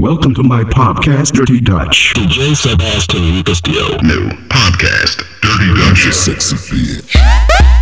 Welcome to my podcast, Dirty Dutch. DJ Sebastian Castillo. New podcast, Dirty Dutch. Is sexy bitch.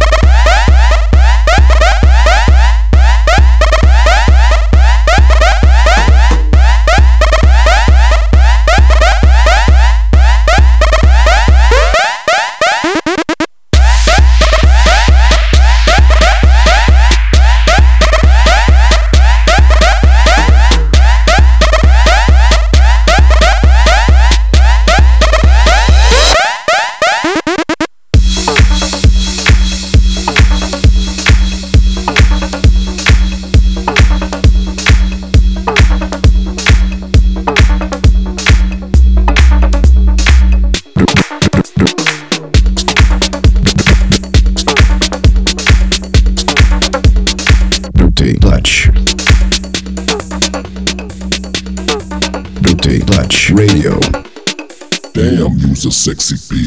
Sexy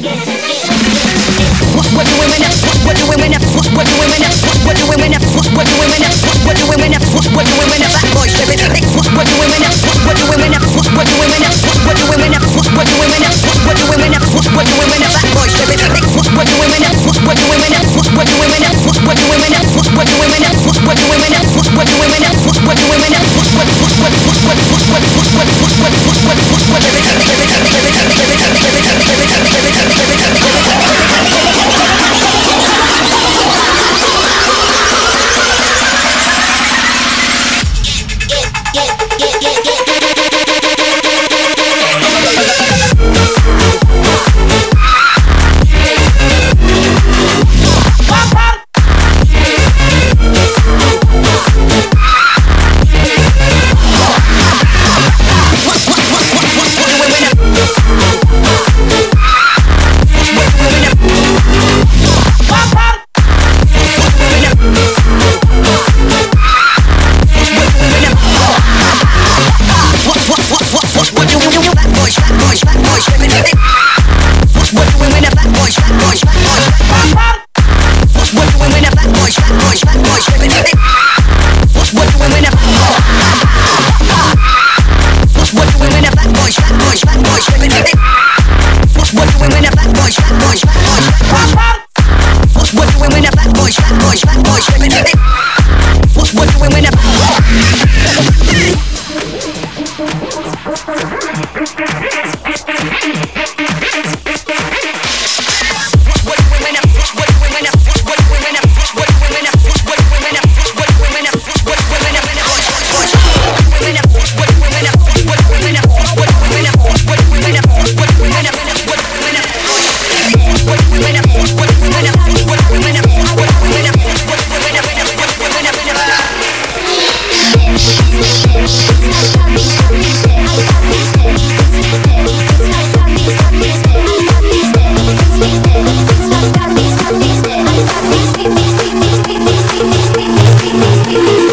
What do women up? What do women up? What do women up? What do women up? What do women? What do women? What do women boys, baby, baby. What do women? What do women? What do women? What do women? What do women? What do women? What do women baby. What do women? What do women? What do women? What do women? What do women? What do women? What do women? What do women? What what what what what what what what what what what what what What do women you.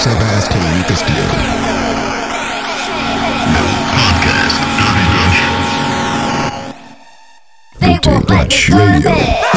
massive ass team you can steal. Podcast, Dirty They won't let me go to bed.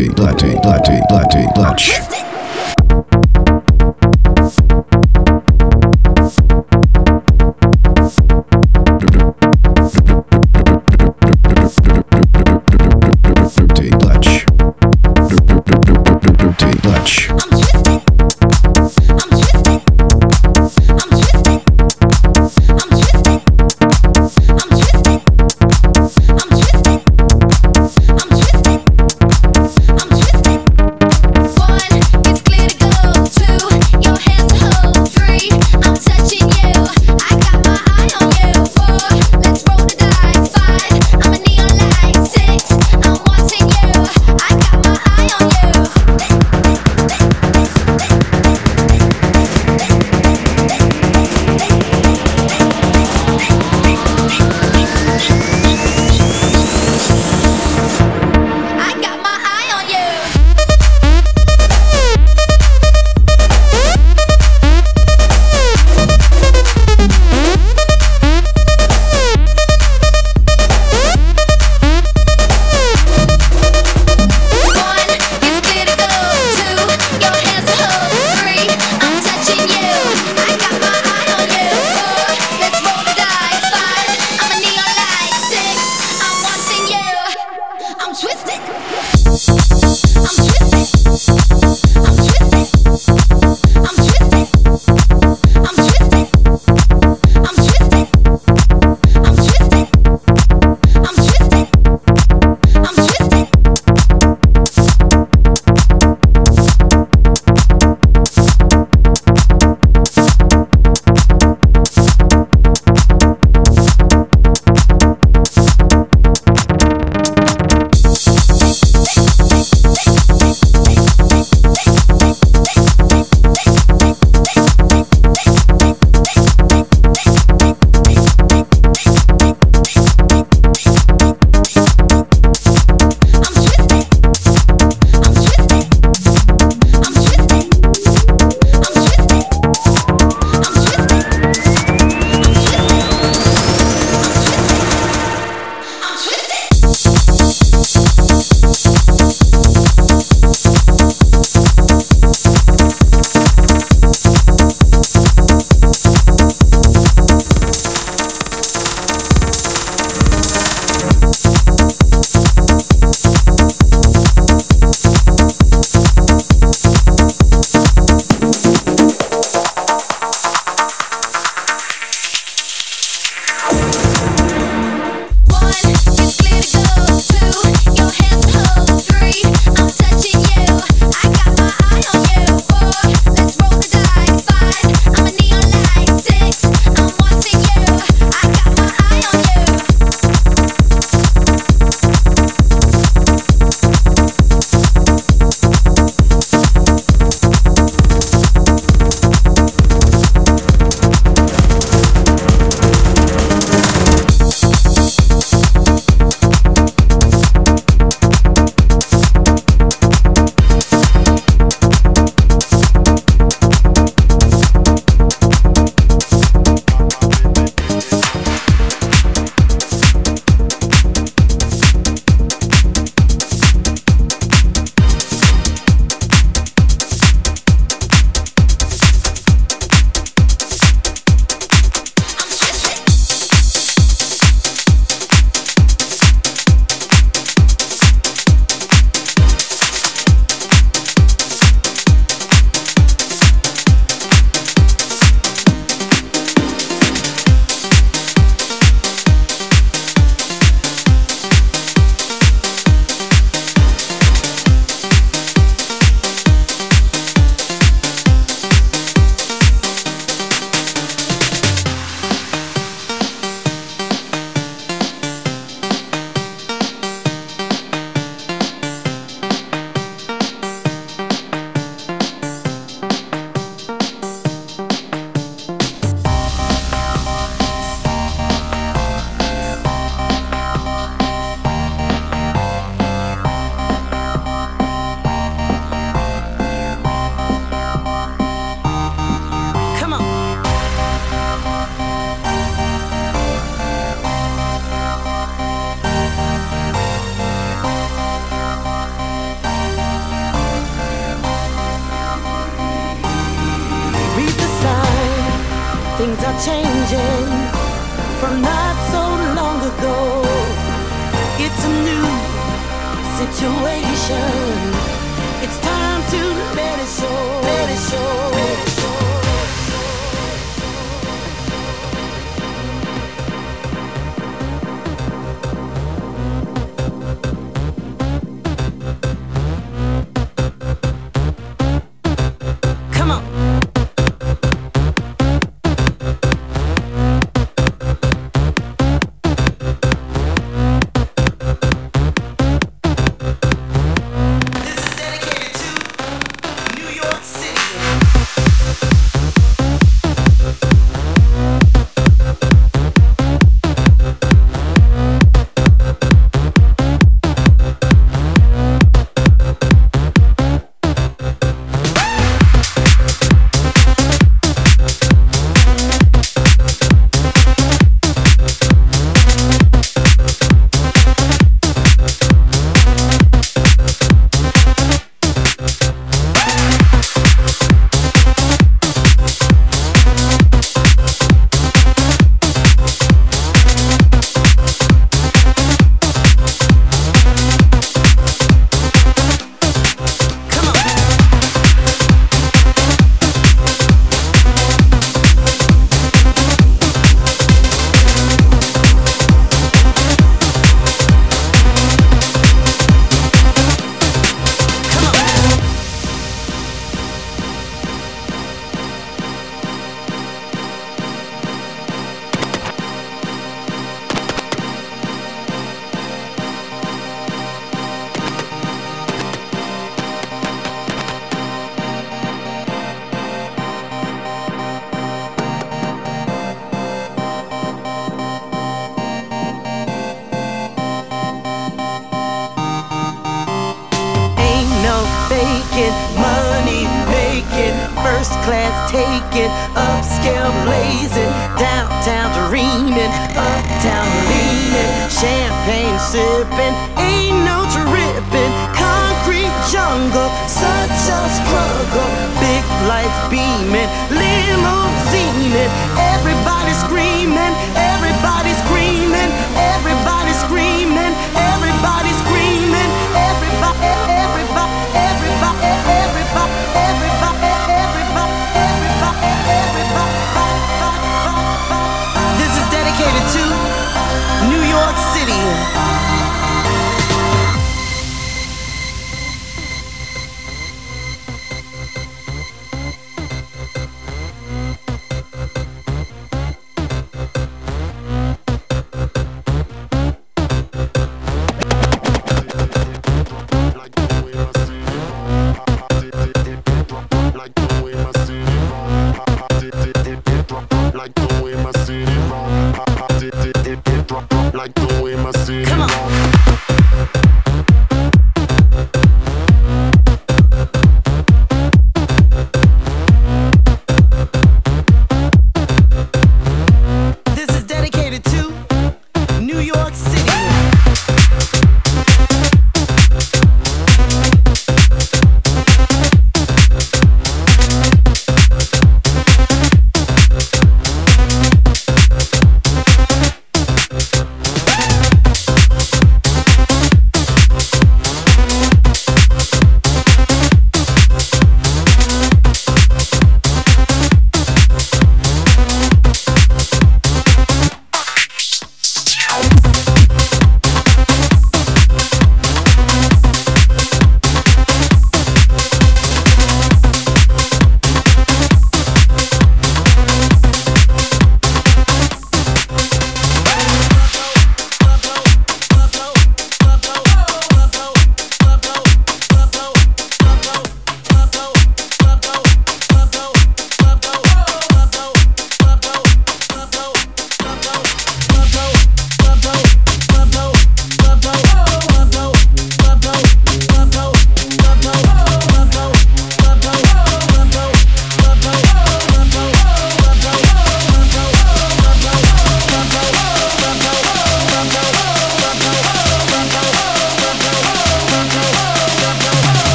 Latte, latte, latte, latte.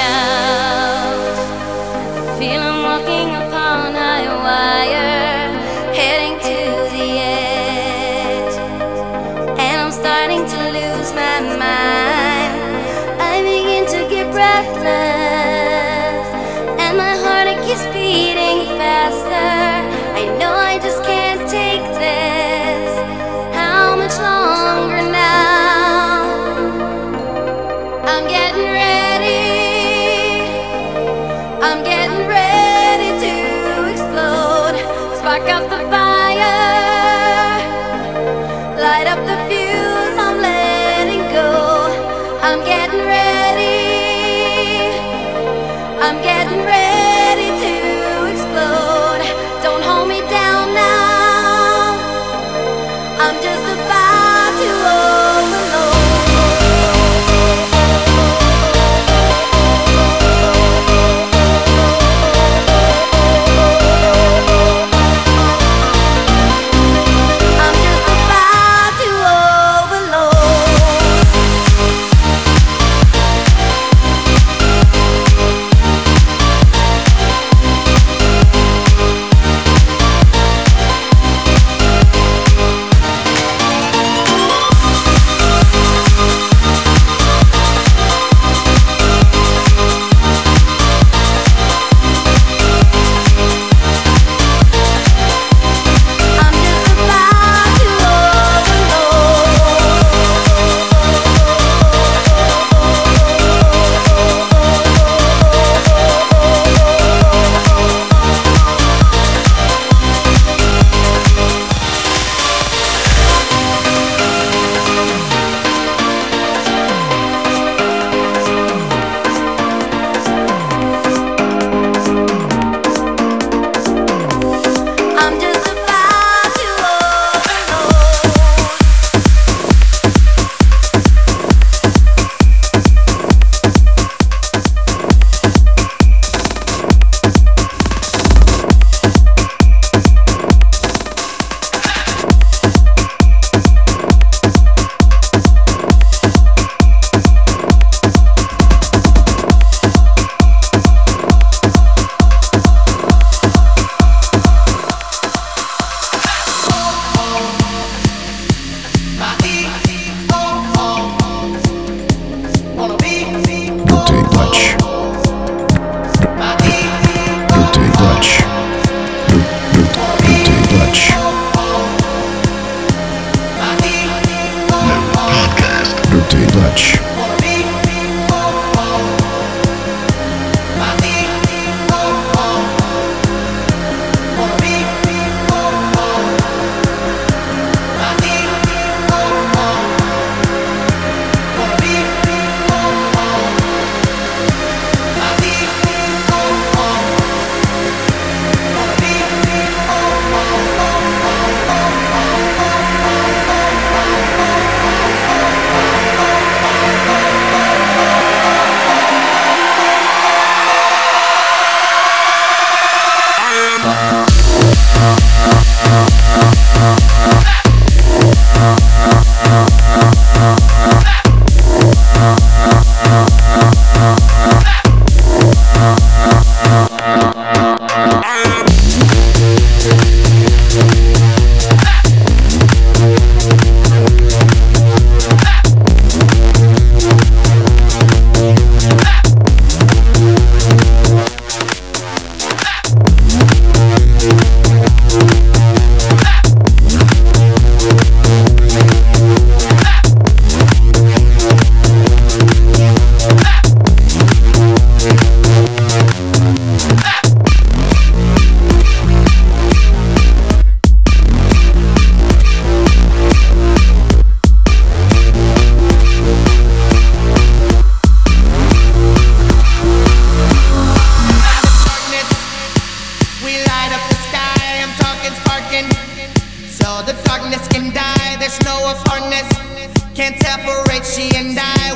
out. I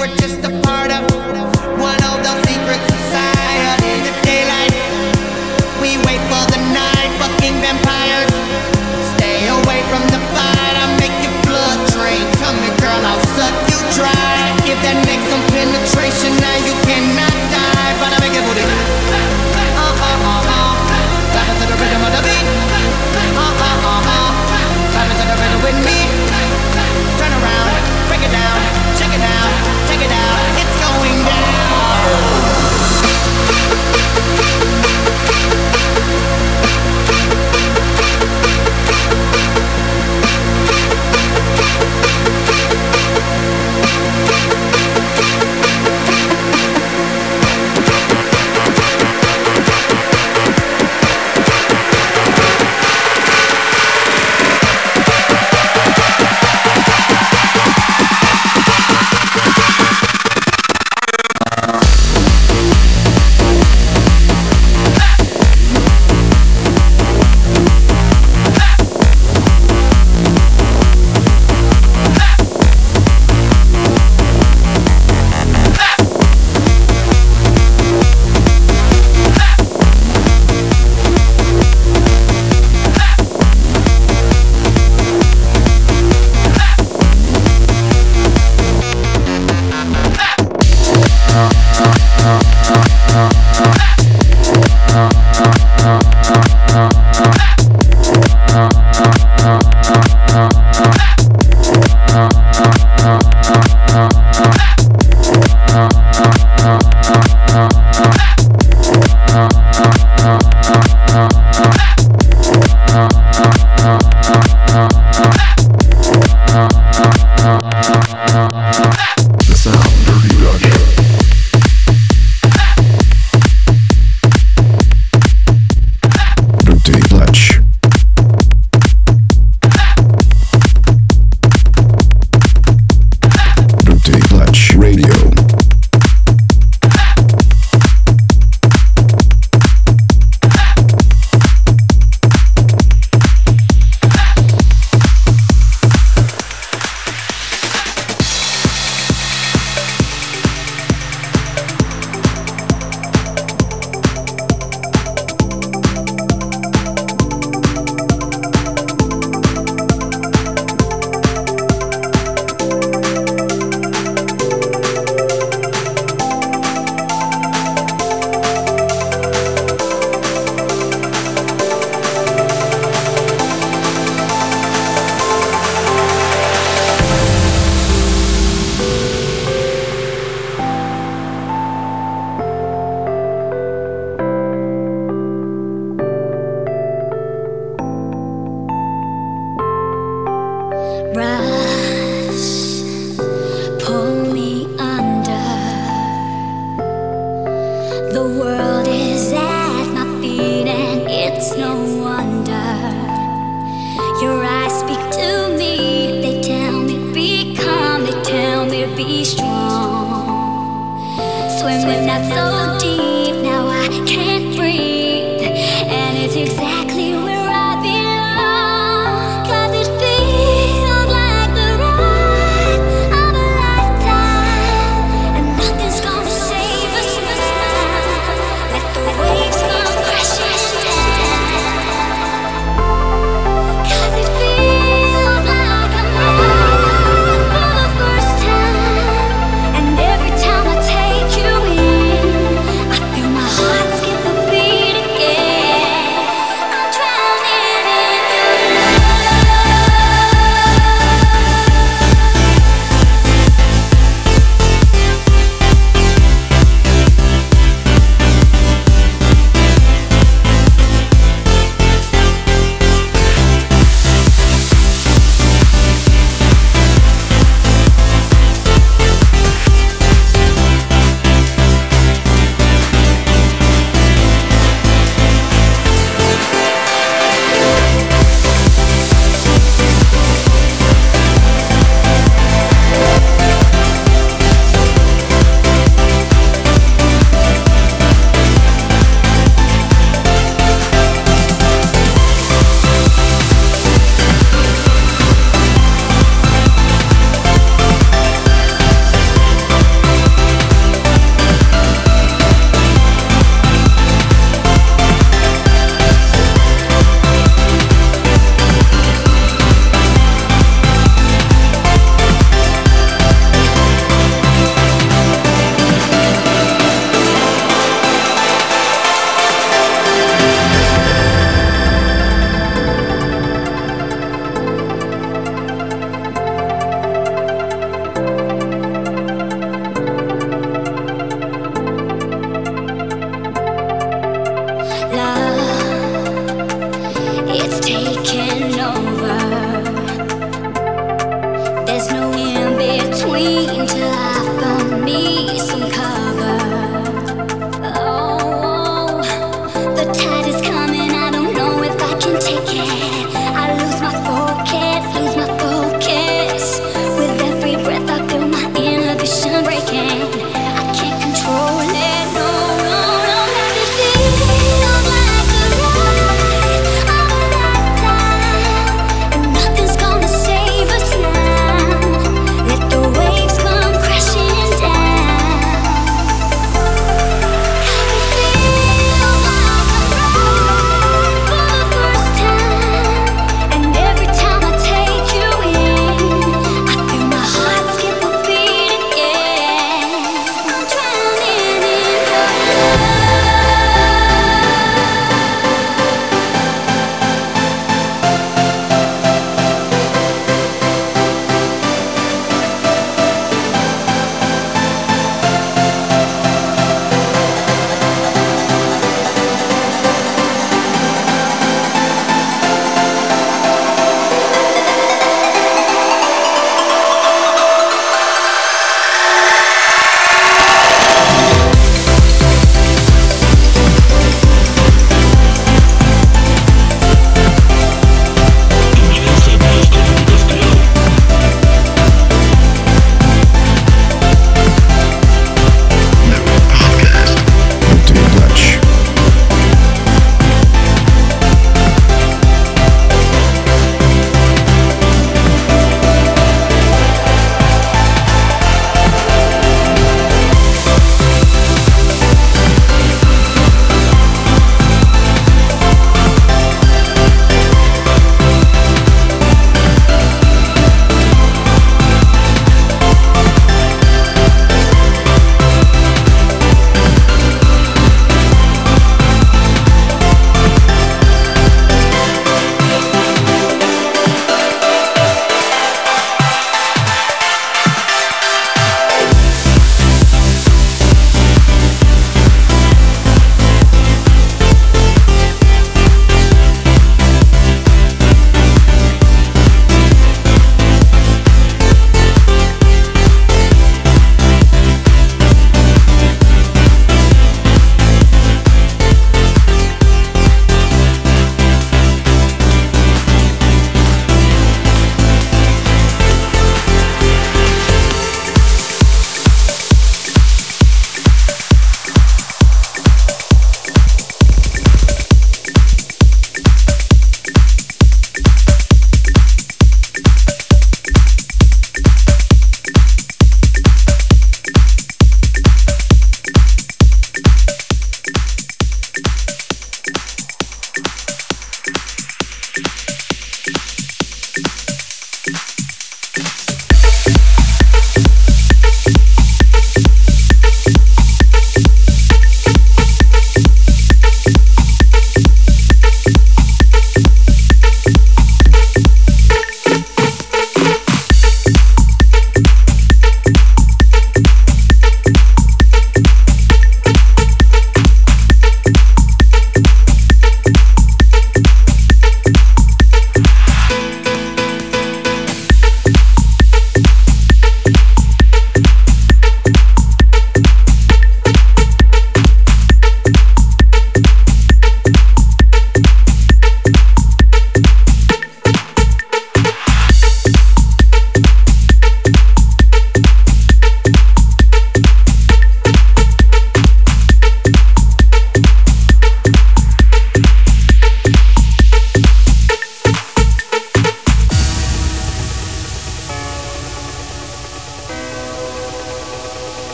were just a part of